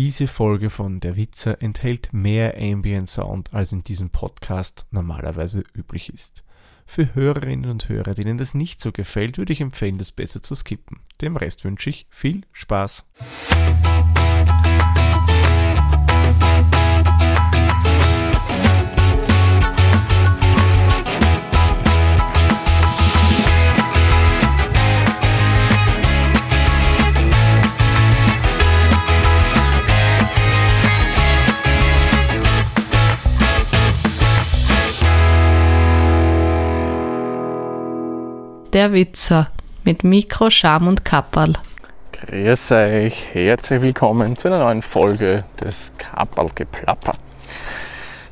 Diese Folge von Der Witzer enthält mehr Ambient Sound, als in diesem Podcast normalerweise üblich ist. Für Hörerinnen und Hörer, denen das nicht so gefällt, würde ich empfehlen, das besser zu skippen. Dem Rest wünsche ich viel Spaß. Der Witzer mit Mikro, Scham und Kapperl. Grüß euch, herzlich willkommen zu einer neuen Folge des Kapperl-Geplapper.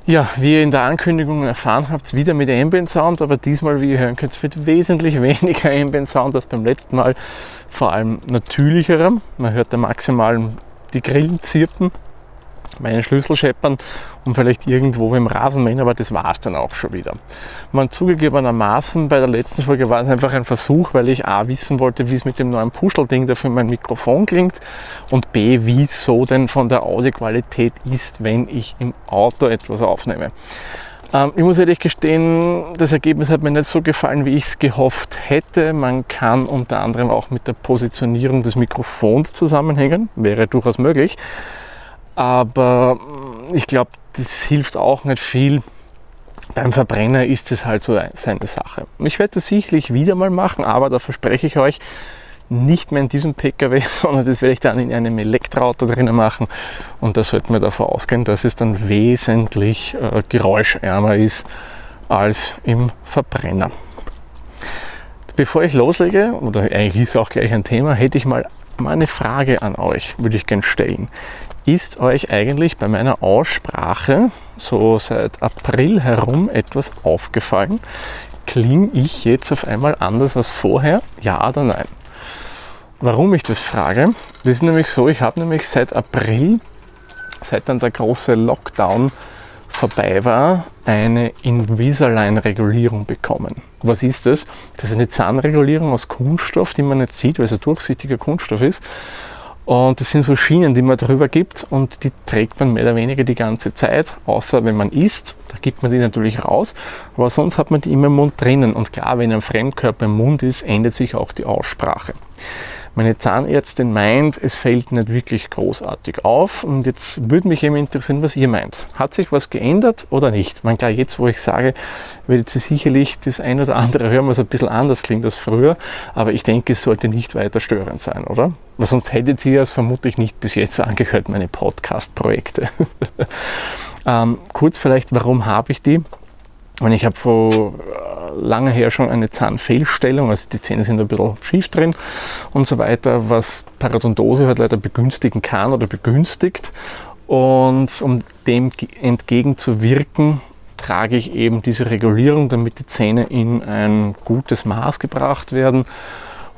Ja, wie ihr in der Ankündigung erfahren habt, wieder mit Ambient Sound, aber diesmal, wie ihr hören könnt, wird wesentlich weniger Ambient Sound als beim letzten Mal. Vor allem natürlicherer. Man hört da maximal die Grillen zirpen meinen Schlüssel scheppern und vielleicht irgendwo im Rasenmähen, aber das war es dann auch schon wieder. Man zugegebenermaßen bei der letzten Folge war es einfach ein Versuch, weil ich A wissen wollte, wie es mit dem neuen Puschelding da für mein Mikrofon klingt und B, wie es so denn von der Audioqualität ist, wenn ich im Auto etwas aufnehme. Ähm, ich muss ehrlich gestehen, das Ergebnis hat mir nicht so gefallen, wie ich es gehofft hätte. Man kann unter anderem auch mit der Positionierung des Mikrofons zusammenhängen, wäre durchaus möglich. Aber mm, ich glaube, das hilft auch nicht viel. Beim Verbrenner ist es halt so seine Sache. Ich werde das sicherlich wieder mal machen, aber da verspreche ich euch, nicht mehr in diesem Pkw, sondern das werde ich dann in einem Elektroauto drinnen machen. Und da sollten wir davon ausgehen, dass es dann wesentlich äh, geräuschärmer ist als im Verbrenner. Bevor ich loslege, oder eigentlich ist auch gleich ein Thema, hätte ich mal, mal eine Frage an euch, würde ich gerne stellen. Ist euch eigentlich bei meiner Aussprache so seit April herum etwas aufgefallen? Klinge ich jetzt auf einmal anders als vorher? Ja oder nein? Warum ich das frage? Das ist nämlich so, ich habe nämlich seit April, seit dann der große Lockdown vorbei war, eine Invisalign-Regulierung bekommen. Was ist das? Das ist eine Zahnregulierung aus Kunststoff, die man nicht sieht, weil es ein durchsichtiger Kunststoff ist. Und das sind so Schienen, die man drüber gibt und die trägt man mehr oder weniger die ganze Zeit, außer wenn man isst, da gibt man die natürlich raus, aber sonst hat man die immer im Mund drinnen. Und klar, wenn ein Fremdkörper im Mund ist, ändert sich auch die Aussprache. Meine Zahnärztin meint, es fällt nicht wirklich großartig auf und jetzt würde mich eben interessieren, was ihr meint. Hat sich was geändert oder nicht? Man klar, jetzt wo ich sage, werdet ihr sicherlich das ein oder andere hören, was ein bisschen anders klingt als früher, aber ich denke, es sollte nicht weiter störend sein, oder? Weil sonst hättet ihr es vermutlich nicht bis jetzt angehört, meine Podcast-Projekte. ähm, kurz vielleicht, warum habe ich die? Und ich habe vor lange her schon eine Zahnfehlstellung, also die Zähne sind ein bisschen schief drin und so weiter, was Parodontose halt leider begünstigen kann oder begünstigt. Und um dem entgegenzuwirken, trage ich eben diese Regulierung, damit die Zähne in ein gutes Maß gebracht werden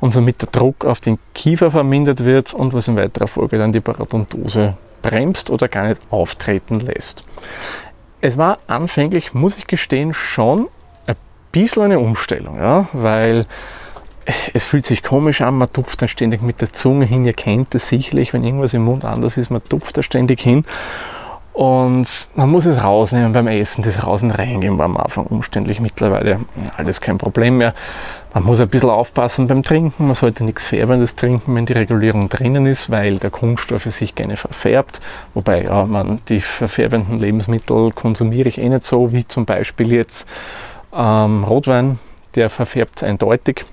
und somit der Druck auf den Kiefer vermindert wird und was in weiterer Folge dann die Parodontose bremst oder gar nicht auftreten lässt. Es war anfänglich, muss ich gestehen, schon bisschen eine Umstellung, ja, weil es fühlt sich komisch an, man tupft dann ständig mit der Zunge hin, ihr kennt es sicherlich, wenn irgendwas im Mund anders ist, man tupft da ständig hin und man muss es rausnehmen beim Essen, das Raus- und Reingehen war am Anfang umständlich, mittlerweile alles kein Problem mehr. Man muss ein bisschen aufpassen beim Trinken, man sollte nichts Färbendes trinken, wenn die Regulierung drinnen ist, weil der Kunststoff sich gerne verfärbt. Wobei, ja, man, die verfärbenden Lebensmittel konsumiere ich eh nicht so, wie zum Beispiel jetzt ähm, Rotwein, der verfärbt eindeutig,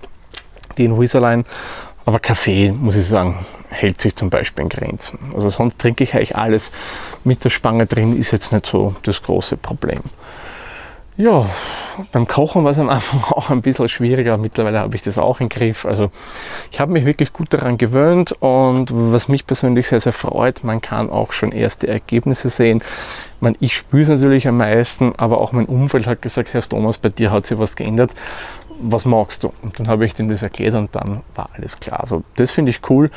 die in. Aber Kaffee, muss ich sagen, hält sich zum Beispiel in Grenzen. Also sonst trinke ich eigentlich alles mit der Spange drin, ist jetzt nicht so das große Problem. Ja, beim Kochen war es am Anfang auch ein bisschen schwieriger. Mittlerweile habe ich das auch im Griff. Also ich habe mich wirklich gut daran gewöhnt und was mich persönlich sehr, sehr freut, man kann auch schon erste Ergebnisse sehen. Ich, meine, ich spüre es natürlich am meisten, aber auch mein Umfeld hat gesagt, Herr Thomas, bei dir hat sich was geändert. Was magst du? Und dann habe ich dem das erklärt und dann war alles klar. Also das finde ich cool,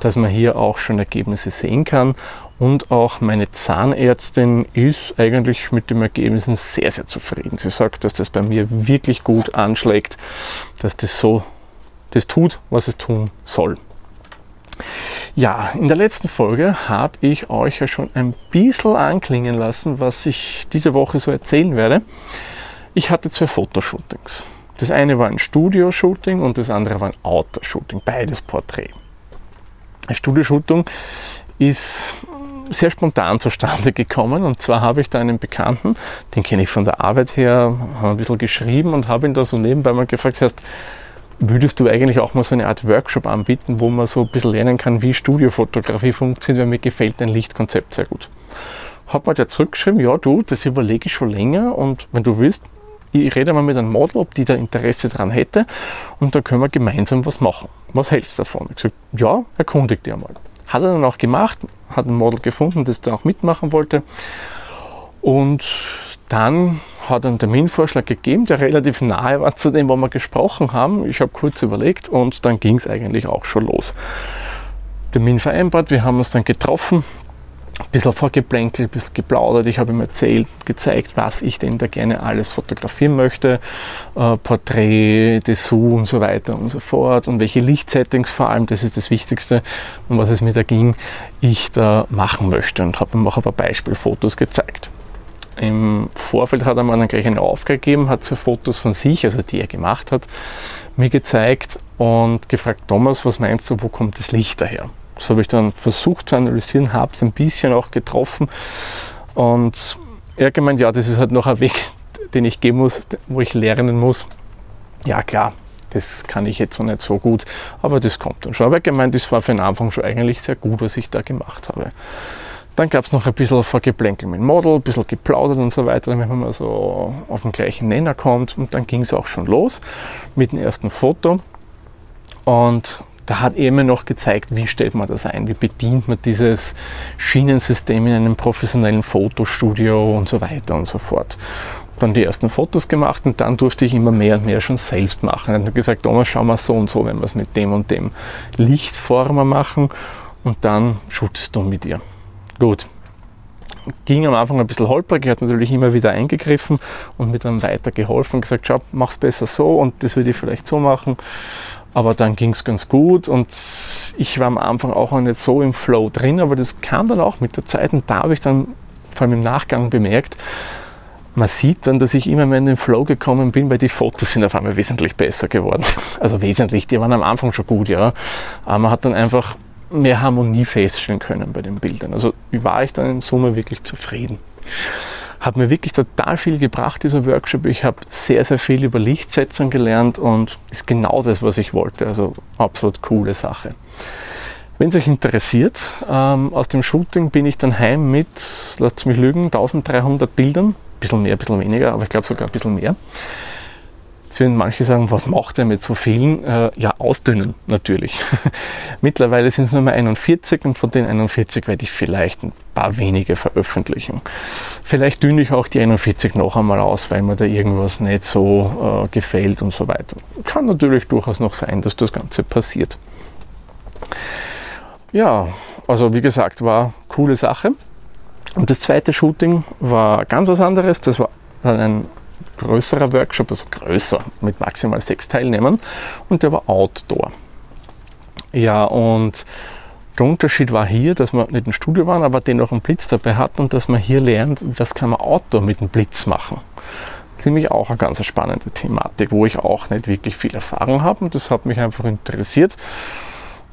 dass man hier auch schon Ergebnisse sehen kann und auch meine Zahnärztin ist eigentlich mit dem Ergebnissen sehr, sehr zufrieden. Sie sagt, dass das bei mir wirklich gut anschlägt, dass das so das tut, was es tun soll. Ja, in der letzten Folge habe ich euch ja schon ein bisschen anklingen lassen, was ich diese Woche so erzählen werde. Ich hatte zwei Fotoshootings. Das eine war ein Studio-Shooting und das andere war ein Outdoor-Shooting, beides Porträt. Ein Studioshooting ist sehr spontan zustande gekommen. Und zwar habe ich da einen Bekannten, den kenne ich von der Arbeit her, haben ein bisschen geschrieben und habe ihn da so nebenbei mal gefragt, hast, würdest du eigentlich auch mal so eine Art Workshop anbieten, wo man so ein bisschen lernen kann, wie Studiofotografie funktioniert, weil mir gefällt dein Lichtkonzept sehr gut. Hat mir der zurückgeschrieben, ja du, das überlege ich schon länger und wenn du willst, ich rede mal mit einem Model, ob die da Interesse dran hätte und da können wir gemeinsam was machen. Was hältst du davon? Ich gesagt, ja, erkundig dir mal. Hat er dann auch gemacht, hat ein Model gefunden, das da auch mitmachen wollte. Und dann hat er einen Terminvorschlag gegeben, der relativ nahe war zu dem, wo wir gesprochen haben. Ich habe kurz überlegt und dann ging es eigentlich auch schon los. Termin vereinbart, wir haben uns dann getroffen, ein bisschen vorgeplänkelt, ein bisschen geplaudert. Ich habe ihm erzählt, gezeigt, was ich denn da gerne alles fotografieren möchte. Äh, Porträt, Dessous und so weiter und so fort. Und welche Lichtsettings vor allem, das ist das Wichtigste, um was es mir da ging, ich da machen möchte. Und habe ihm auch ein paar Beispielfotos gezeigt. Im Vorfeld hat er mir dann gleich eine Aufgabe gegeben, hat so Fotos von sich, also die er gemacht hat, mir gezeigt und gefragt, Thomas, was meinst du, wo kommt das Licht daher? Das habe ich dann versucht zu analysieren, habe es ein bisschen auch getroffen und er gemeint, ja, das ist halt noch ein Weg, den ich gehen muss, wo ich lernen muss. Ja klar, das kann ich jetzt noch nicht so gut, aber das kommt dann schon. Aber er gemeint, das war für den Anfang schon eigentlich sehr gut, was ich da gemacht habe. Dann gab es noch ein bisschen Vorgeplänkel mit dem Model, ein bisschen geplaudert und so weiter, damit man mal so auf den gleichen Nenner kommt. Und dann ging es auch schon los mit dem ersten Foto. Und da hat er mir noch gezeigt, wie stellt man das ein, wie bedient man dieses Schienensystem in einem professionellen Fotostudio und so weiter und so fort. Dann die ersten Fotos gemacht und dann durfte ich immer mehr und mehr schon selbst machen. Er hat gesagt, Thomas, schau mal so und so, wenn wir es mit dem und dem Lichtformer machen und dann shootest du mit ihr. Gut, ging am Anfang ein bisschen holprig, hat natürlich immer wieder eingegriffen und mir dann weiter geholfen und gesagt, schau, mach's besser so und das würde ich vielleicht so machen. Aber dann ging es ganz gut und ich war am Anfang auch noch nicht so im Flow drin, aber das kam dann auch mit der Zeit und da habe ich dann vor allem im Nachgang bemerkt, man sieht dann, dass ich immer mehr in den Flow gekommen bin, weil die Fotos sind auf einmal wesentlich besser geworden. Also wesentlich, die waren am Anfang schon gut, ja. Aber man hat dann einfach mehr Harmonie feststellen können bei den Bildern. Also war ich dann in Summe wirklich zufrieden hat mir wirklich total viel gebracht, dieser Workshop. Ich habe sehr, sehr viel über Lichtsetzung gelernt und ist genau das, was ich wollte. Also absolut coole Sache. Wenn es euch interessiert, ähm, aus dem Shooting bin ich dann heim mit, lasst mich lügen, 1300 Bildern. Ein bisschen mehr, ein bisschen weniger, aber ich glaube sogar ein bisschen mehr. Werden manche sagen, was macht er mit so vielen? Äh, ja, ausdünnen natürlich. Mittlerweile sind es nur mehr 41 und von den 41 werde ich vielleicht ein paar wenige veröffentlichen. Vielleicht dünne ich auch die 41 noch einmal aus, weil mir da irgendwas nicht so äh, gefällt und so weiter. Kann natürlich durchaus noch sein, dass das Ganze passiert. Ja, also wie gesagt, war coole Sache. Und das zweite Shooting war ganz was anderes. Das war ein größerer Workshop, also größer, mit maximal sechs Teilnehmern und der war Outdoor. Ja, und der Unterschied war hier, dass wir nicht im Studio waren, aber dennoch einen Blitz dabei hatten und dass man hier lernt, was kann man Outdoor mit dem Blitz machen. Nämlich auch eine ganz spannende Thematik, wo ich auch nicht wirklich viel Erfahrung habe und das hat mich einfach interessiert.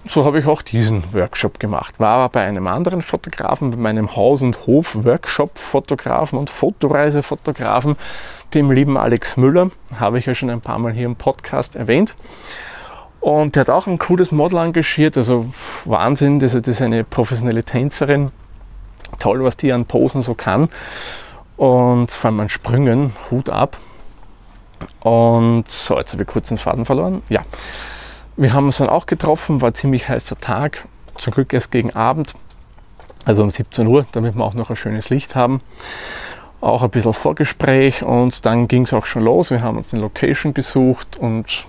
So habe ich auch diesen Workshop gemacht. War aber bei einem anderen Fotografen, bei meinem Haus- und Hof-Workshop-Fotografen und Fotoreisefotografen, dem lieben Alex Müller, habe ich ja schon ein paar Mal hier im Podcast erwähnt. Und der hat auch ein cooles Model engagiert, also Wahnsinn, das ist eine professionelle Tänzerin. Toll, was die an Posen so kann. Und vor allem an Sprüngen, Hut ab. Und so, jetzt habe ich kurz den Faden verloren. Ja, wir haben uns dann auch getroffen, war ziemlich heißer Tag, zum Glück erst gegen Abend, also um 17 Uhr, damit wir auch noch ein schönes Licht haben auch ein bisschen Vorgespräch und dann ging es auch schon los. Wir haben uns eine Location gesucht und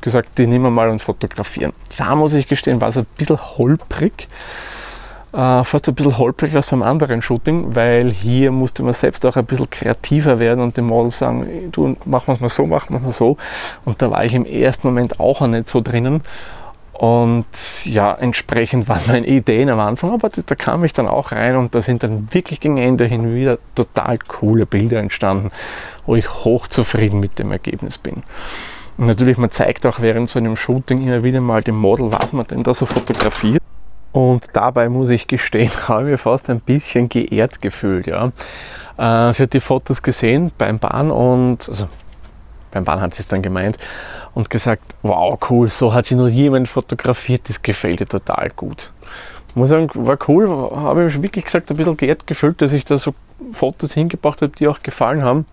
gesagt, die nehmen wir mal und fotografieren. Da muss ich gestehen, war es ein bisschen holprig. Äh, fast ein bisschen holprig was beim anderen Shooting, weil hier musste man selbst auch ein bisschen kreativer werden und dem Model sagen, du, machen wir es mal so, machen wir es mal so. Und da war ich im ersten Moment auch nicht so drinnen. Und ja, entsprechend waren meine Ideen am Anfang, aber da kam ich dann auch rein und da sind dann wirklich gegen Ende hin wieder total coole Bilder entstanden, wo ich hochzufrieden mit dem Ergebnis bin. Und natürlich, man zeigt auch während so einem Shooting immer wieder mal dem Model, was man denn da so fotografiert. Und dabei muss ich gestehen, habe ich mich fast ein bisschen geehrt gefühlt. Ja. Äh, sie hat die Fotos gesehen beim Bahn und, also beim Bahn hat sie es dann gemeint und gesagt, wow, cool, so hat sie noch jemand fotografiert, das gefällt ihr total gut. Ich muss sagen, war cool, habe ich wirklich gesagt, ein bisschen geehrt gefühlt, dass ich da so Fotos hingebracht habe, die auch gefallen haben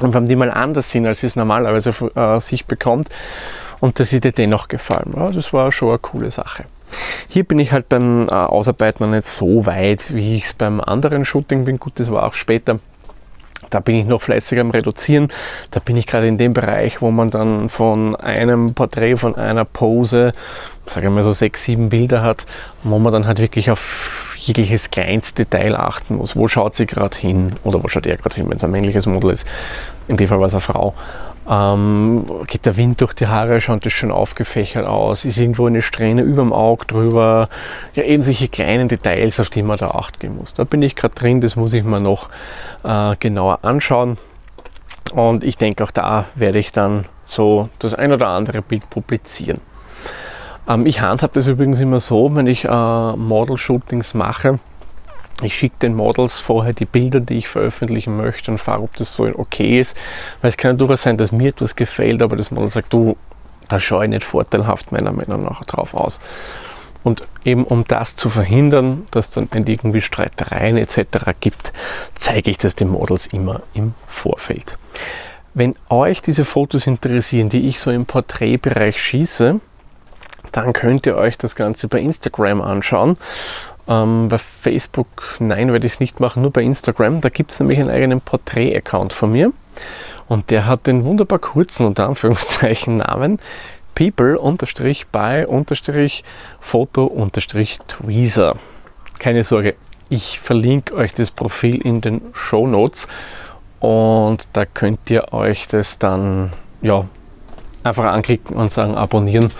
und vor allem die mal anders sind, als es normalerweise äh, sich bekommt und dass sie dir dennoch gefallen. Ja, das war schon eine coole Sache. Hier bin ich halt beim äh, Ausarbeiten noch nicht so weit, wie ich es beim anderen Shooting bin. Gut, das war auch später. Da bin ich noch fleißig am Reduzieren. Da bin ich gerade in dem Bereich, wo man dann von einem Porträt, von einer Pose, sage ich mal so sechs, sieben Bilder hat, wo man dann halt wirklich auf jegliches kleinste Detail achten muss. Wo schaut sie gerade hin oder wo schaut er gerade hin, wenn es ein männliches Model ist. In dem Fall war es eine Frau. Ähm, geht der Wind durch die Haare, schaut das schon aufgefächert aus, ist irgendwo eine Strähne über dem Auge drüber. Ja, eben solche kleinen Details, auf die man da acht geben muss. Da bin ich gerade drin, das muss ich mir noch äh, genauer anschauen. Und ich denke, auch da werde ich dann so das ein oder andere Bild publizieren. Ähm, ich handhabe das übrigens immer so, wenn ich äh, Model-Shootings mache, ich schicke den Models vorher die Bilder, die ich veröffentlichen möchte und frage, ob das so okay ist. Weil es kann ja durchaus sein, dass mir etwas gefällt, aber das Model sagt, du, da schaue ich nicht vorteilhaft meiner Meinung nach drauf aus. Und eben um das zu verhindern, dass dann irgendwie Streitereien etc. gibt, zeige ich das den Models immer im Vorfeld. Wenn euch diese Fotos interessieren, die ich so im Porträtbereich schieße, dann könnt ihr euch das Ganze bei Instagram anschauen. Ähm, bei Facebook, nein, werde ich es nicht machen, nur bei Instagram. Da gibt es nämlich einen eigenen Porträt-Account von mir. Und der hat den wunderbar kurzen, unter Anführungszeichen, Namen people-photo-tweezer. Keine Sorge, ich verlinke euch das Profil in den Show Notes und da könnt ihr euch das dann ja, einfach anklicken und sagen abonnieren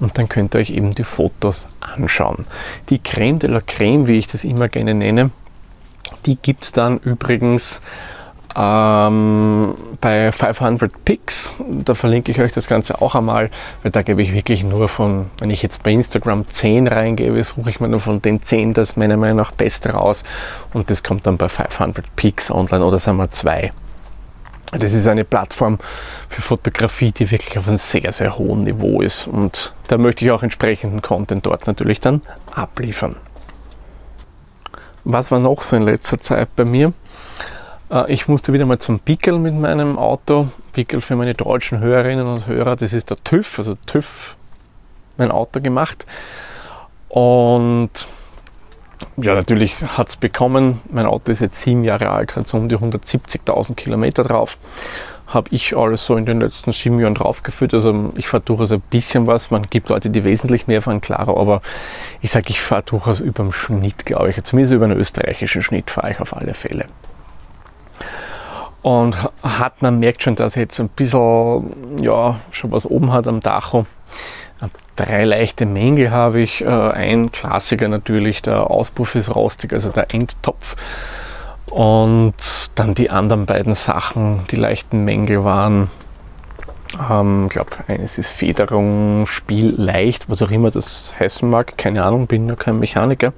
und dann könnt ihr euch eben die Fotos anschauen. Die Creme de la Creme, wie ich das immer gerne nenne, die gibt es dann übrigens ähm, bei 500 Picks. Da verlinke ich euch das Ganze auch einmal, weil da gebe ich wirklich nur von, wenn ich jetzt bei Instagram 10 reingebe, suche ich mir nur von den 10 das meiner Meinung nach Beste raus und das kommt dann bei 500 Picks online oder sagen wir 2. Das ist eine Plattform für Fotografie, die wirklich auf einem sehr, sehr hohen Niveau ist. Und da möchte ich auch entsprechenden Content dort natürlich dann abliefern. Was war noch so in letzter Zeit bei mir? Äh, ich musste wieder mal zum Pickel mit meinem Auto. Pickel für meine deutschen Hörerinnen und Hörer, das ist der TÜV, also TÜV mein Auto gemacht. Und ja, natürlich hat es bekommen. Mein Auto ist jetzt sieben Jahre alt, hat so um die 170.000 Kilometer drauf. Habe ich alles so in den letzten sieben Jahren draufgeführt. Also ich fahre durchaus ein bisschen was. Man gibt Leute, die wesentlich mehr fahren, klarer. Aber ich sage, ich fahre durchaus über dem Schnitt, glaube ich. Zumindest über einen österreichischen Schnitt fahre ich auf alle Fälle. Und hat, man merkt schon, dass er jetzt ein bisschen, ja, schon was oben hat am Dacho. Drei leichte Mängel habe ich. Äh, ein Klassiker natürlich, der Auspuff ist rostig, also der Endtopf. Und dann die anderen beiden Sachen, die leichten Mängel waren, ähm, ich glaube, eines ist Federung, Spiel leicht, was auch immer das heißen mag, keine Ahnung, bin ja kein Mechaniker.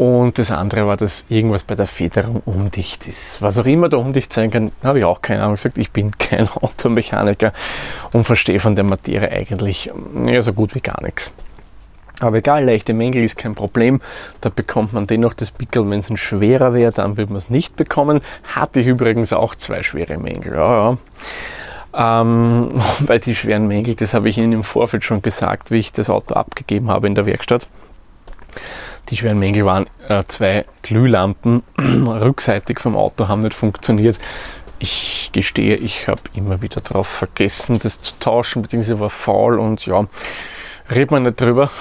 Und das andere war, dass irgendwas bei der Federung undicht ist. Was auch immer da undicht sein kann, habe ich auch keine Ahnung gesagt. Ich bin kein Automechaniker und verstehe von der Materie eigentlich ja, so gut wie gar nichts. Aber egal, leichte Mängel ist kein Problem. Da bekommt man dennoch das Pickel. Wenn es ein schwerer wäre, dann würde man es nicht bekommen. Hatte ich übrigens auch zwei schwere Mängel. Ja, ja. Ähm, bei die schweren Mängel, das habe ich Ihnen im Vorfeld schon gesagt, wie ich das Auto abgegeben habe in der Werkstatt. Die schweren Mängel waren äh, zwei Glühlampen rückseitig vom Auto haben nicht funktioniert. Ich gestehe, ich habe immer wieder darauf vergessen, das zu tauschen, beziehungsweise war faul und ja, redet man nicht drüber.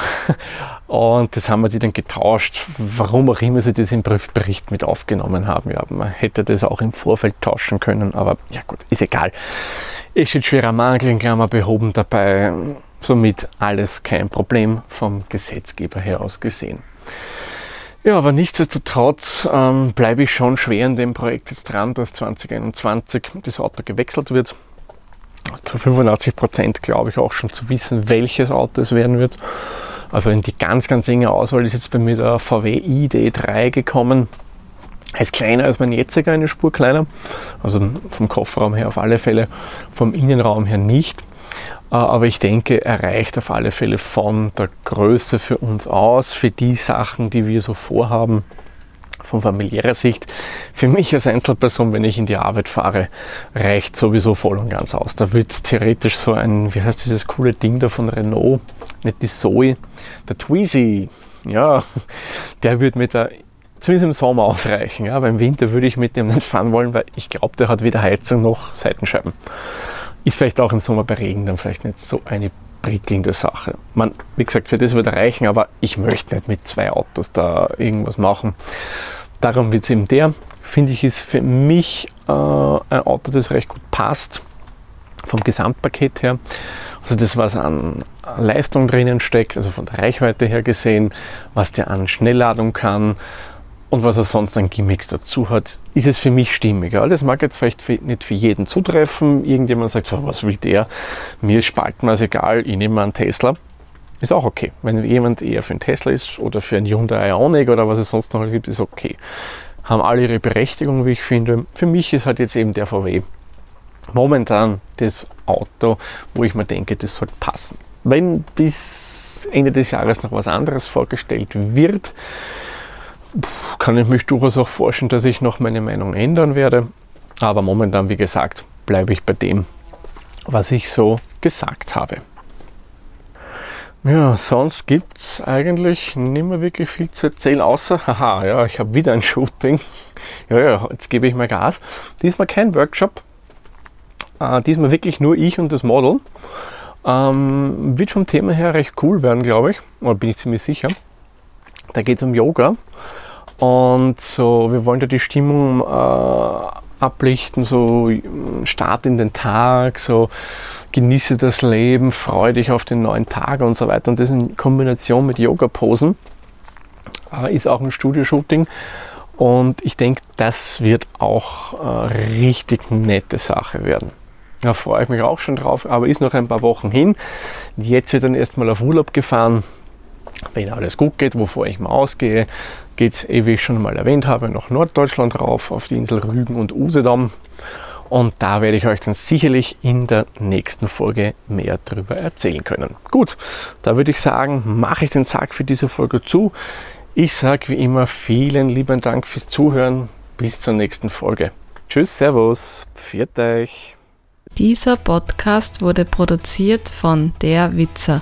Und das haben wir die dann getauscht. Warum auch immer sie das im Prüfbericht mit aufgenommen haben. Ja, man hätte das auch im Vorfeld tauschen können, aber ja gut, ist egal. Es steht schwerer Mangel in Klammer behoben dabei. somit alles kein Problem vom Gesetzgeber her aus gesehen. Ja, aber nichtsdestotrotz ähm, bleibe ich schon schwer in dem Projekt jetzt dran, dass 2021 das Auto gewechselt wird. Zu 85 Prozent glaube ich auch schon zu wissen, welches Auto es werden wird. Also in die ganz, ganz enge Auswahl ist jetzt bei mir der VW ID3 gekommen. Er ist kleiner als mein jetziger, eine Spur kleiner. Also vom Kofferraum her auf alle Fälle, vom Innenraum her nicht. Äh, aber ich denke, er reicht auf alle Fälle von der Größe für uns aus, für die Sachen, die wir so vorhaben, von familiärer Sicht. Für mich als Einzelperson, wenn ich in die Arbeit fahre, reicht sowieso voll und ganz aus. Da wird theoretisch so ein, wie heißt dieses coole Ding da von Renault, nicht die Zoe, der Tweezy, ja, der wird mit der zumindest im Sommer ausreichen. Ja, aber im Winter würde ich mit dem nicht fahren wollen, weil ich glaube, der hat weder Heizung noch Seitenscheiben. Ist vielleicht auch im Sommer bei Regen dann vielleicht nicht so eine prickelnde Sache. Man, wie gesagt, für das würde reichen, aber ich möchte nicht mit zwei Autos da irgendwas machen. Darum wird es eben der. Finde ich, ist für mich äh, ein Auto, das recht gut passt, vom Gesamtpaket her. Also das, was an Leistung drinnen steckt, also von der Reichweite her gesehen, was der an Schnellladung kann, und was er sonst an Gimmicks dazu hat, ist es für mich stimmig. Das mag jetzt vielleicht nicht für jeden zutreffen. Irgendjemand sagt, was will der? Mir ist spaltenweise egal, ich nehme mal einen Tesla. Ist auch okay. Wenn jemand eher für einen Tesla ist oder für einen Hyundai Ioniq oder was es sonst noch gibt, ist okay. Haben alle ihre Berechtigung, wie ich finde. Für mich ist halt jetzt eben der VW momentan das Auto, wo ich mir denke, das sollte passen. Wenn bis Ende des Jahres noch was anderes vorgestellt wird, kann ich mich durchaus auch vorstellen, dass ich noch meine Meinung ändern werde. Aber momentan, wie gesagt, bleibe ich bei dem, was ich so gesagt habe. Ja, sonst gibt es eigentlich nicht mehr wirklich viel zu erzählen, außer, haha, ja, ich habe wieder ein Shooting. Ja, ja, jetzt gebe ich mal Gas. Diesmal kein Workshop. Äh, diesmal wirklich nur ich und das Model. Ähm, wird vom Thema her recht cool werden, glaube ich. Oder bin ich ziemlich sicher. Da geht es um Yoga. Und so, wir wollen da die Stimmung äh, ablichten, so Start in den Tag, so genieße das Leben, freue dich auf den neuen Tag und so weiter. Und das in Kombination mit Yoga-Posen äh, ist auch ein Studioshooting. Und ich denke, das wird auch äh, richtig nette Sache werden. Da freue ich mich auch schon drauf, aber ist noch ein paar Wochen hin. Jetzt wird dann erstmal auf Urlaub gefahren wenn alles gut geht, wovor ich mal ausgehe, geht es, eh, wie ich schon mal erwähnt habe, nach Norddeutschland rauf, auf die Insel Rügen und Usedom. Und da werde ich euch dann sicherlich in der nächsten Folge mehr darüber erzählen können. Gut, da würde ich sagen, mache ich den Sack für diese Folge zu. Ich sage wie immer vielen lieben Dank fürs Zuhören. Bis zur nächsten Folge. Tschüss, Servus, pfiat euch. Dieser Podcast wurde produziert von Der Witzer